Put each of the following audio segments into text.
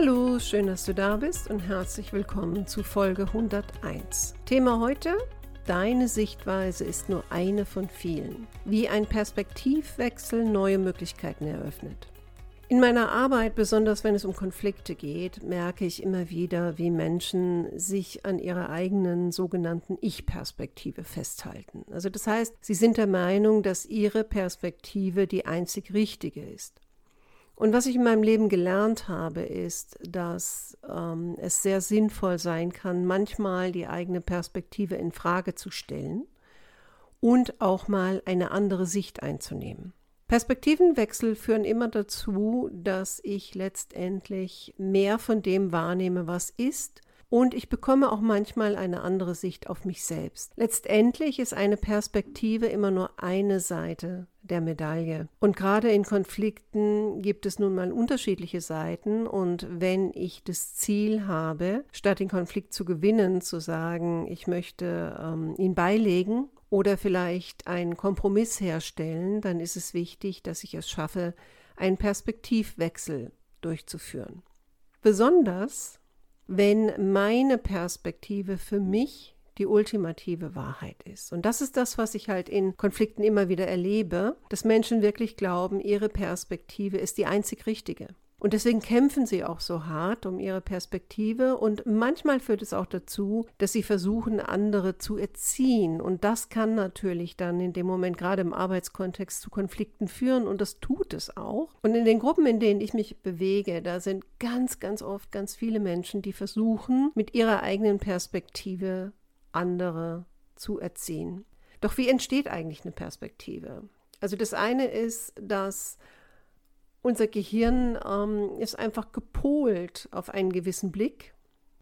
Hallo, schön, dass du da bist und herzlich willkommen zu Folge 101. Thema heute, deine Sichtweise ist nur eine von vielen. Wie ein Perspektivwechsel neue Möglichkeiten eröffnet. In meiner Arbeit, besonders wenn es um Konflikte geht, merke ich immer wieder, wie Menschen sich an ihrer eigenen sogenannten Ich-Perspektive festhalten. Also das heißt, sie sind der Meinung, dass ihre Perspektive die einzig richtige ist. Und was ich in meinem Leben gelernt habe, ist, dass ähm, es sehr sinnvoll sein kann, manchmal die eigene Perspektive in Frage zu stellen und auch mal eine andere Sicht einzunehmen. Perspektivenwechsel führen immer dazu, dass ich letztendlich mehr von dem wahrnehme, was ist und ich bekomme auch manchmal eine andere Sicht auf mich selbst. Letztendlich ist eine Perspektive immer nur eine Seite der Medaille. Und gerade in Konflikten gibt es nun mal unterschiedliche Seiten. Und wenn ich das Ziel habe, statt den Konflikt zu gewinnen, zu sagen, ich möchte ähm, ihn beilegen oder vielleicht einen Kompromiss herstellen, dann ist es wichtig, dass ich es schaffe, einen Perspektivwechsel durchzuführen. Besonders wenn meine Perspektive für mich die ultimative Wahrheit ist. Und das ist das, was ich halt in Konflikten immer wieder erlebe, dass Menschen wirklich glauben, ihre Perspektive ist die einzig richtige. Und deswegen kämpfen sie auch so hart um ihre Perspektive und manchmal führt es auch dazu, dass sie versuchen, andere zu erziehen. Und das kann natürlich dann in dem Moment gerade im Arbeitskontext zu Konflikten führen und das tut es auch. Und in den Gruppen, in denen ich mich bewege, da sind ganz, ganz oft ganz viele Menschen, die versuchen, mit ihrer eigenen Perspektive andere zu erziehen. Doch wie entsteht eigentlich eine Perspektive? Also das eine ist, dass unser Gehirn ähm, ist einfach gepolt auf einen gewissen Blick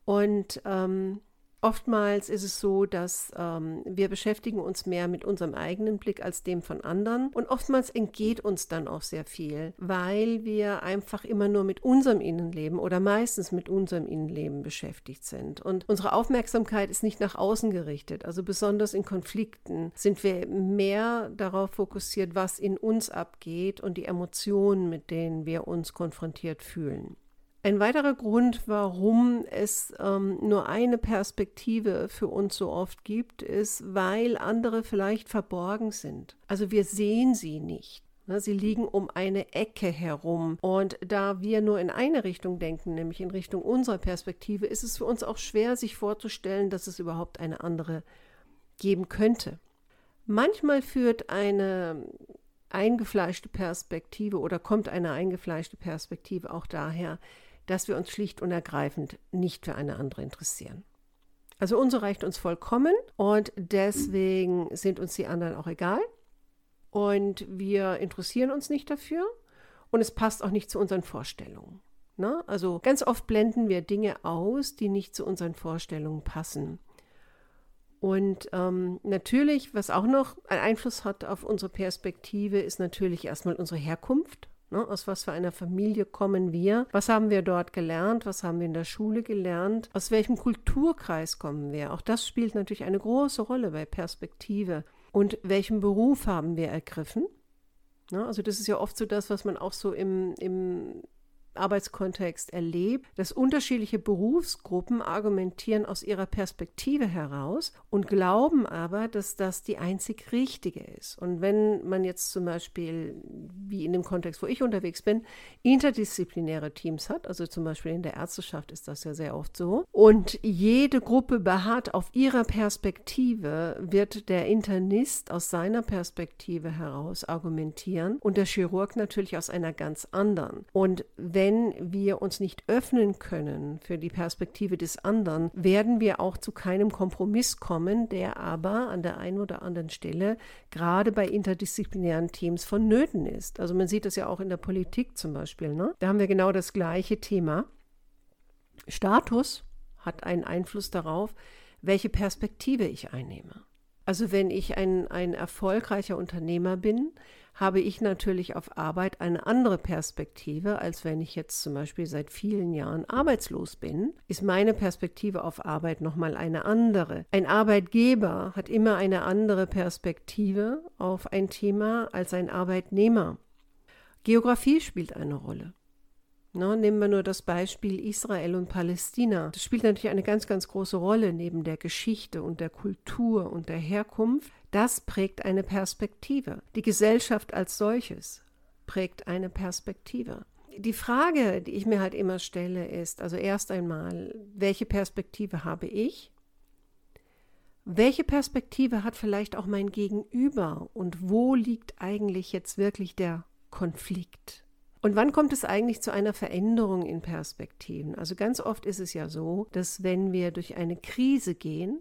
und ähm, Oftmals ist es so, dass ähm, wir beschäftigen uns mehr mit unserem eigenen Blick als dem von anderen und oftmals entgeht uns dann auch sehr viel, weil wir einfach immer nur mit unserem Innenleben oder meistens mit unserem Innenleben beschäftigt sind und unsere Aufmerksamkeit ist nicht nach außen gerichtet. Also besonders in Konflikten sind wir mehr darauf fokussiert, was in uns abgeht und die Emotionen, mit denen wir uns konfrontiert fühlen. Ein weiterer Grund, warum es ähm, nur eine Perspektive für uns so oft gibt, ist, weil andere vielleicht verborgen sind. Also wir sehen sie nicht. Ne? Sie liegen um eine Ecke herum. Und da wir nur in eine Richtung denken, nämlich in Richtung unserer Perspektive, ist es für uns auch schwer, sich vorzustellen, dass es überhaupt eine andere geben könnte. Manchmal führt eine eingefleischte Perspektive oder kommt eine eingefleischte Perspektive auch daher, dass wir uns schlicht und ergreifend nicht für eine andere interessieren. Also unsere reicht uns vollkommen und deswegen sind uns die anderen auch egal und wir interessieren uns nicht dafür und es passt auch nicht zu unseren Vorstellungen. Ne? Also ganz oft blenden wir Dinge aus, die nicht zu unseren Vorstellungen passen. Und ähm, natürlich, was auch noch einen Einfluss hat auf unsere Perspektive, ist natürlich erstmal unsere Herkunft. Ne? Aus was für einer Familie kommen wir? Was haben wir dort gelernt? Was haben wir in der Schule gelernt? Aus welchem Kulturkreis kommen wir? Auch das spielt natürlich eine große Rolle bei Perspektive. Und welchen Beruf haben wir ergriffen? Ne? Also das ist ja oft so das, was man auch so im, im Arbeitskontext erlebt, dass unterschiedliche Berufsgruppen argumentieren aus ihrer Perspektive heraus und glauben aber, dass das die einzig richtige ist. Und wenn man jetzt zum Beispiel, wie in dem Kontext, wo ich unterwegs bin, interdisziplinäre Teams hat, also zum Beispiel in der Ärzteschaft ist das ja sehr oft so, und jede Gruppe beharrt auf ihrer Perspektive, wird der Internist aus seiner Perspektive heraus argumentieren und der Chirurg natürlich aus einer ganz anderen. Und wenn wenn wir uns nicht öffnen können für die Perspektive des anderen, werden wir auch zu keinem Kompromiss kommen, der aber an der einen oder anderen Stelle gerade bei interdisziplinären Teams vonnöten ist. Also man sieht das ja auch in der Politik zum Beispiel. Ne? Da haben wir genau das gleiche Thema. Status hat einen Einfluss darauf, welche Perspektive ich einnehme. Also wenn ich ein, ein erfolgreicher Unternehmer bin, habe ich natürlich auf Arbeit eine andere Perspektive, als wenn ich jetzt zum Beispiel seit vielen Jahren arbeitslos bin, ist meine Perspektive auf Arbeit nochmal eine andere. Ein Arbeitgeber hat immer eine andere Perspektive auf ein Thema als ein Arbeitnehmer. Geografie spielt eine Rolle. No, nehmen wir nur das Beispiel Israel und Palästina. Das spielt natürlich eine ganz, ganz große Rolle neben der Geschichte und der Kultur und der Herkunft. Das prägt eine Perspektive. Die Gesellschaft als solches prägt eine Perspektive. Die Frage, die ich mir halt immer stelle, ist, also erst einmal, welche Perspektive habe ich? Welche Perspektive hat vielleicht auch mein Gegenüber und wo liegt eigentlich jetzt wirklich der Konflikt? Und wann kommt es eigentlich zu einer Veränderung in Perspektiven? Also ganz oft ist es ja so, dass wenn wir durch eine Krise gehen,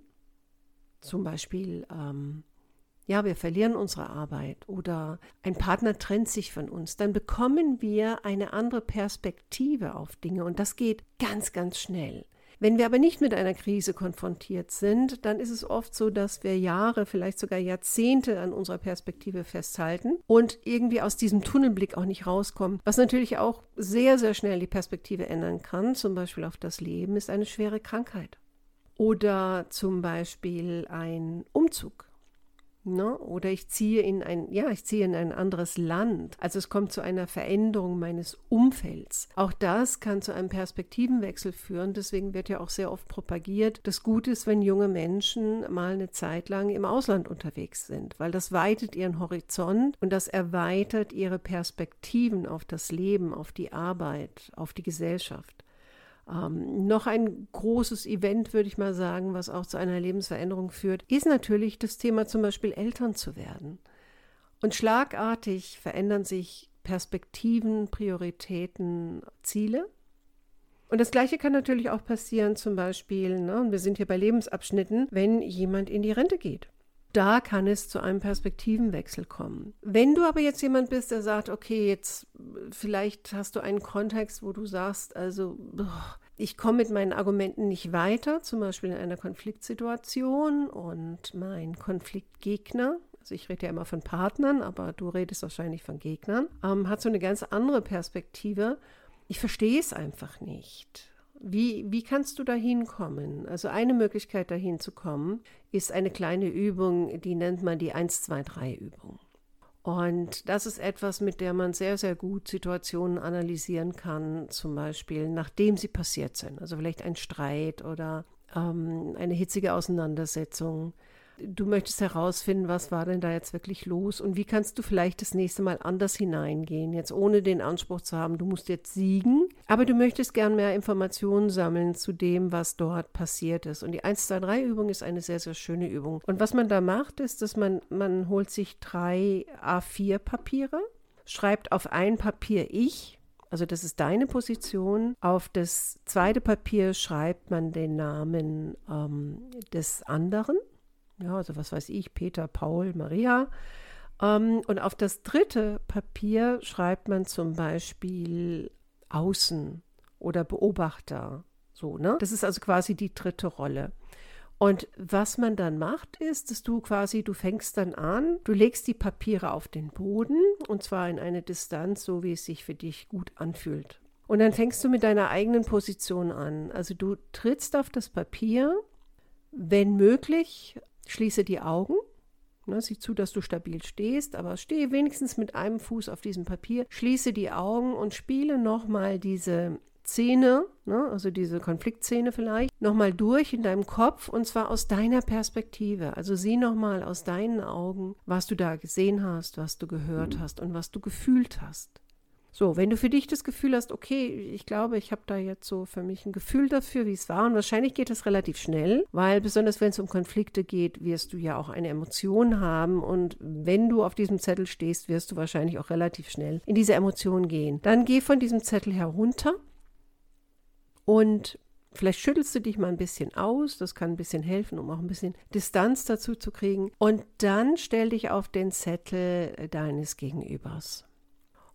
zum Beispiel, ähm, ja, wir verlieren unsere Arbeit oder ein Partner trennt sich von uns, dann bekommen wir eine andere Perspektive auf Dinge und das geht ganz, ganz schnell. Wenn wir aber nicht mit einer Krise konfrontiert sind, dann ist es oft so, dass wir Jahre, vielleicht sogar Jahrzehnte an unserer Perspektive festhalten und irgendwie aus diesem Tunnelblick auch nicht rauskommen. Was natürlich auch sehr, sehr schnell die Perspektive ändern kann, zum Beispiel auf das Leben, ist eine schwere Krankheit. Oder zum Beispiel ein Umzug. Ne? Oder ich ziehe in ein, ja, ich ziehe in ein anderes Land. Also es kommt zu einer Veränderung meines Umfelds. Auch das kann zu einem Perspektivenwechsel führen. Deswegen wird ja auch sehr oft propagiert, dass gut ist, wenn junge Menschen mal eine Zeit lang im Ausland unterwegs sind, weil das weitet ihren Horizont und das erweitert ihre Perspektiven auf das Leben, auf die Arbeit, auf die Gesellschaft. Ähm, noch ein großes Event, würde ich mal sagen, was auch zu einer Lebensveränderung führt, ist natürlich das Thema zum Beispiel Eltern zu werden. Und schlagartig verändern sich Perspektiven, Prioritäten, Ziele. Und das Gleiche kann natürlich auch passieren, zum Beispiel, ne, und wir sind hier bei Lebensabschnitten, wenn jemand in die Rente geht da kann es zu einem Perspektivenwechsel kommen. Wenn du aber jetzt jemand bist, der sagt, okay, jetzt vielleicht hast du einen Kontext, wo du sagst, also ich komme mit meinen Argumenten nicht weiter, zum Beispiel in einer Konfliktsituation und mein Konfliktgegner, also ich rede ja immer von Partnern, aber du redest wahrscheinlich von Gegnern, ähm, hat so eine ganz andere Perspektive. Ich verstehe es einfach nicht. Wie, wie kannst du da hinkommen? Also eine Möglichkeit dahin zu kommen, ist eine kleine Übung, die nennt man die 1-2-3-Übung. Und das ist etwas, mit der man sehr, sehr gut Situationen analysieren kann, zum Beispiel nachdem sie passiert sind. Also vielleicht ein Streit oder ähm, eine hitzige Auseinandersetzung Du möchtest herausfinden, was war denn da jetzt wirklich los und wie kannst du vielleicht das nächste Mal anders hineingehen, jetzt ohne den Anspruch zu haben, du musst jetzt siegen, aber du möchtest gern mehr Informationen sammeln zu dem, was dort passiert ist. Und die 1, 2, 3 Übung ist eine sehr, sehr schöne Übung. Und was man da macht, ist, dass man, man holt sich drei A4 Papiere, schreibt auf ein Papier ich, also das ist deine Position. Auf das zweite Papier schreibt man den Namen ähm, des anderen. Ja, also was weiß ich, Peter, Paul, Maria. Ähm, und auf das dritte Papier schreibt man zum Beispiel Außen oder Beobachter. So, ne? Das ist also quasi die dritte Rolle. Und was man dann macht, ist, dass du quasi, du fängst dann an, du legst die Papiere auf den Boden und zwar in eine Distanz, so wie es sich für dich gut anfühlt. Und dann fängst du mit deiner eigenen Position an. Also du trittst auf das Papier, wenn möglich, Schließe die Augen. Ne, sieh zu, dass du stabil stehst, aber stehe wenigstens mit einem Fuß auf diesem Papier. Schließe die Augen und spiele nochmal diese Szene, ne, also diese Konfliktszene vielleicht, nochmal durch in deinem Kopf und zwar aus deiner Perspektive. Also sieh nochmal aus deinen Augen, was du da gesehen hast, was du gehört hast und was du gefühlt hast. So, wenn du für dich das Gefühl hast, okay, ich glaube, ich habe da jetzt so für mich ein Gefühl dafür, wie es war. Und wahrscheinlich geht das relativ schnell, weil besonders wenn es um Konflikte geht, wirst du ja auch eine Emotion haben. Und wenn du auf diesem Zettel stehst, wirst du wahrscheinlich auch relativ schnell in diese Emotion gehen. Dann geh von diesem Zettel herunter und Vielleicht schüttelst du dich mal ein bisschen aus, das kann ein bisschen helfen, um auch ein bisschen Distanz dazu zu kriegen. Und dann stell dich auf den Zettel deines Gegenübers.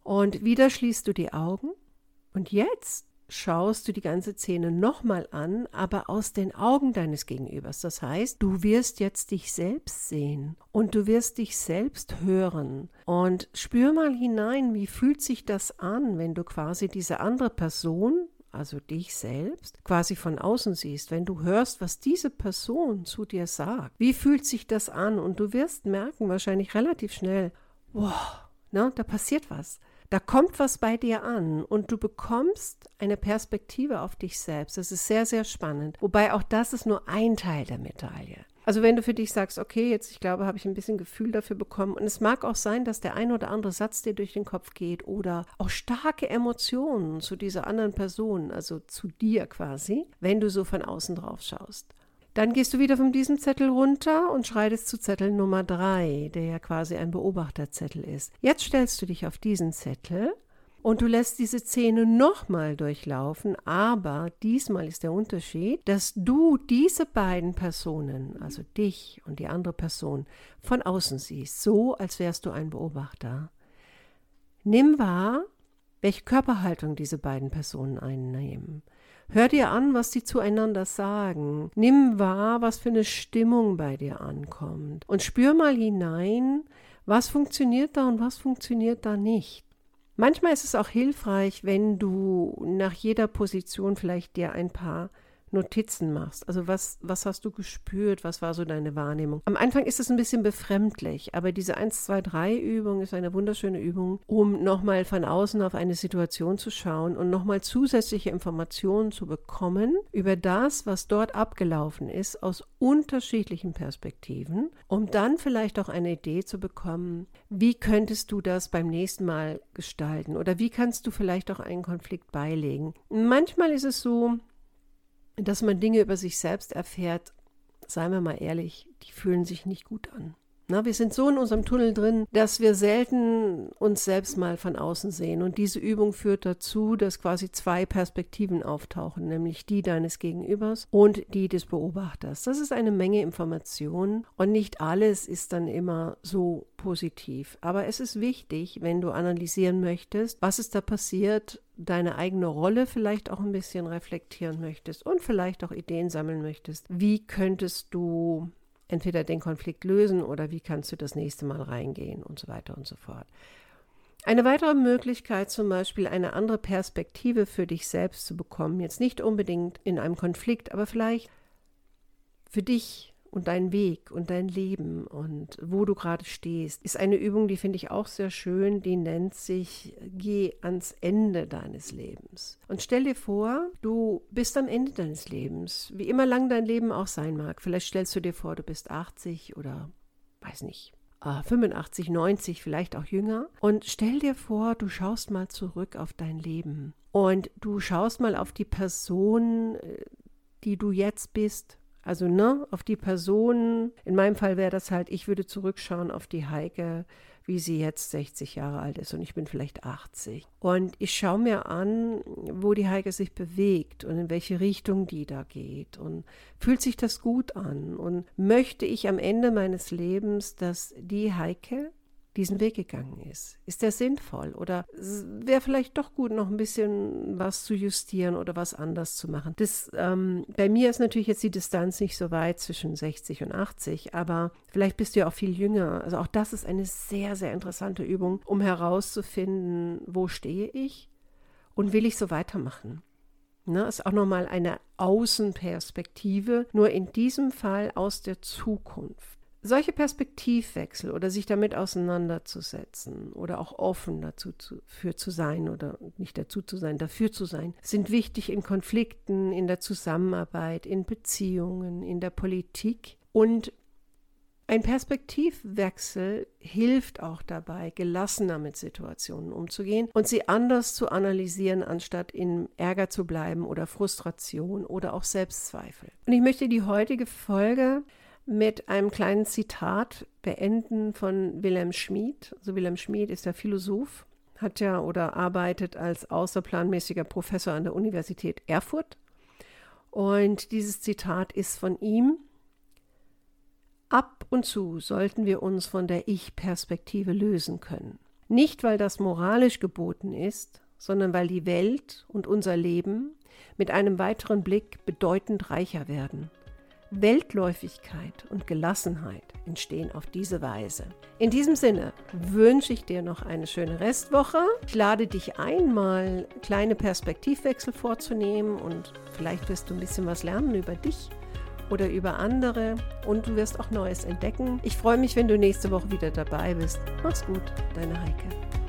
Und wieder schließt du die Augen und jetzt schaust du die ganze Szene nochmal an, aber aus den Augen deines Gegenübers. Das heißt, du wirst jetzt dich selbst sehen und du wirst dich selbst hören. Und spür mal hinein, wie fühlt sich das an, wenn du quasi diese andere Person, also dich selbst, quasi von außen siehst, wenn du hörst, was diese Person zu dir sagt. Wie fühlt sich das an? Und du wirst merken, wahrscheinlich relativ schnell, wow, ne, da passiert was. Da kommt was bei dir an und du bekommst eine Perspektive auf dich selbst. Das ist sehr, sehr spannend. Wobei auch das ist nur ein Teil der Medaille. Also wenn du für dich sagst, okay, jetzt ich glaube, habe ich ein bisschen Gefühl dafür bekommen und es mag auch sein, dass der ein oder andere Satz dir durch den Kopf geht oder auch starke Emotionen zu dieser anderen Person, also zu dir quasi, wenn du so von außen drauf schaust. Dann gehst du wieder von diesem Zettel runter und schreitest zu Zettel Nummer 3, der ja quasi ein Beobachterzettel ist. Jetzt stellst du dich auf diesen Zettel und du lässt diese Szene nochmal durchlaufen, aber diesmal ist der Unterschied, dass du diese beiden Personen, also dich und die andere Person, von außen siehst, so als wärst du ein Beobachter. Nimm wahr, welche Körperhaltung diese beiden Personen einnehmen. Hör dir an, was die zueinander sagen. Nimm wahr, was für eine Stimmung bei dir ankommt. Und spür mal hinein, was funktioniert da und was funktioniert da nicht. Manchmal ist es auch hilfreich, wenn du nach jeder Position vielleicht dir ein paar Notizen machst. Also was, was hast du gespürt? Was war so deine Wahrnehmung? Am Anfang ist es ein bisschen befremdlich, aber diese 1, 2, 3 Übung ist eine wunderschöne Übung, um nochmal von außen auf eine Situation zu schauen und nochmal zusätzliche Informationen zu bekommen über das, was dort abgelaufen ist, aus unterschiedlichen Perspektiven, um dann vielleicht auch eine Idee zu bekommen, wie könntest du das beim nächsten Mal gestalten oder wie kannst du vielleicht auch einen Konflikt beilegen. Manchmal ist es so, dass man Dinge über sich selbst erfährt, seien wir mal ehrlich, die fühlen sich nicht gut an. Na, wir sind so in unserem Tunnel drin, dass wir selten uns selbst mal von außen sehen. Und diese Übung führt dazu, dass quasi zwei Perspektiven auftauchen, nämlich die deines Gegenübers und die des Beobachters. Das ist eine Menge Information und nicht alles ist dann immer so positiv. Aber es ist wichtig, wenn du analysieren möchtest, was ist da passiert, deine eigene Rolle vielleicht auch ein bisschen reflektieren möchtest und vielleicht auch Ideen sammeln möchtest. Wie könntest du entweder den Konflikt lösen oder wie kannst du das nächste Mal reingehen und so weiter und so fort. Eine weitere Möglichkeit, zum Beispiel eine andere Perspektive für dich selbst zu bekommen, jetzt nicht unbedingt in einem Konflikt, aber vielleicht für dich und dein Weg und dein Leben und wo du gerade stehst, ist eine Übung, die finde ich auch sehr schön, die nennt sich Geh ans Ende deines Lebens. Und stell dir vor, du bist am Ende deines Lebens, wie immer lang dein Leben auch sein mag. Vielleicht stellst du dir vor, du bist 80 oder weiß nicht, 85, ah, 90, vielleicht auch jünger. Und stell dir vor, du schaust mal zurück auf dein Leben und du schaust mal auf die Person, äh, die du jetzt bist also, ne, auf die Person, in meinem Fall wäre das halt, ich würde zurückschauen auf die Heike, wie sie jetzt 60 Jahre alt ist und ich bin vielleicht 80. Und ich schaue mir an, wo die Heike sich bewegt und in welche Richtung die da geht. Und fühlt sich das gut an? Und möchte ich am Ende meines Lebens, dass die Heike diesen Weg gegangen ist. Ist der sinnvoll oder wäre vielleicht doch gut, noch ein bisschen was zu justieren oder was anders zu machen? Das, ähm, bei mir ist natürlich jetzt die Distanz nicht so weit zwischen 60 und 80, aber vielleicht bist du ja auch viel jünger. Also auch das ist eine sehr, sehr interessante Übung, um herauszufinden, wo stehe ich und will ich so weitermachen. Ne, ist auch nochmal eine Außenperspektive, nur in diesem Fall aus der Zukunft. Solche Perspektivwechsel oder sich damit auseinanderzusetzen oder auch offen dazu zu, für zu sein oder nicht dazu zu sein, dafür zu sein, sind wichtig in Konflikten, in der Zusammenarbeit, in Beziehungen, in der Politik und ein Perspektivwechsel hilft auch dabei, gelassener mit Situationen umzugehen und sie anders zu analysieren, anstatt in Ärger zu bleiben oder Frustration oder auch Selbstzweifel. Und ich möchte die heutige Folge mit einem kleinen Zitat beenden von Wilhelm Schmid. Also Wilhelm Schmid ist der Philosoph, hat ja oder arbeitet als außerplanmäßiger Professor an der Universität Erfurt. Und dieses Zitat ist von ihm. Ab und zu sollten wir uns von der Ich-Perspektive lösen können. Nicht, weil das moralisch geboten ist, sondern weil die Welt und unser Leben mit einem weiteren Blick bedeutend reicher werden. Weltläufigkeit und Gelassenheit entstehen auf diese Weise. In diesem Sinne wünsche ich dir noch eine schöne Restwoche. Ich lade dich ein, mal kleine Perspektivwechsel vorzunehmen und vielleicht wirst du ein bisschen was lernen über dich oder über andere und du wirst auch Neues entdecken. Ich freue mich, wenn du nächste Woche wieder dabei bist. Mach's gut, deine Heike.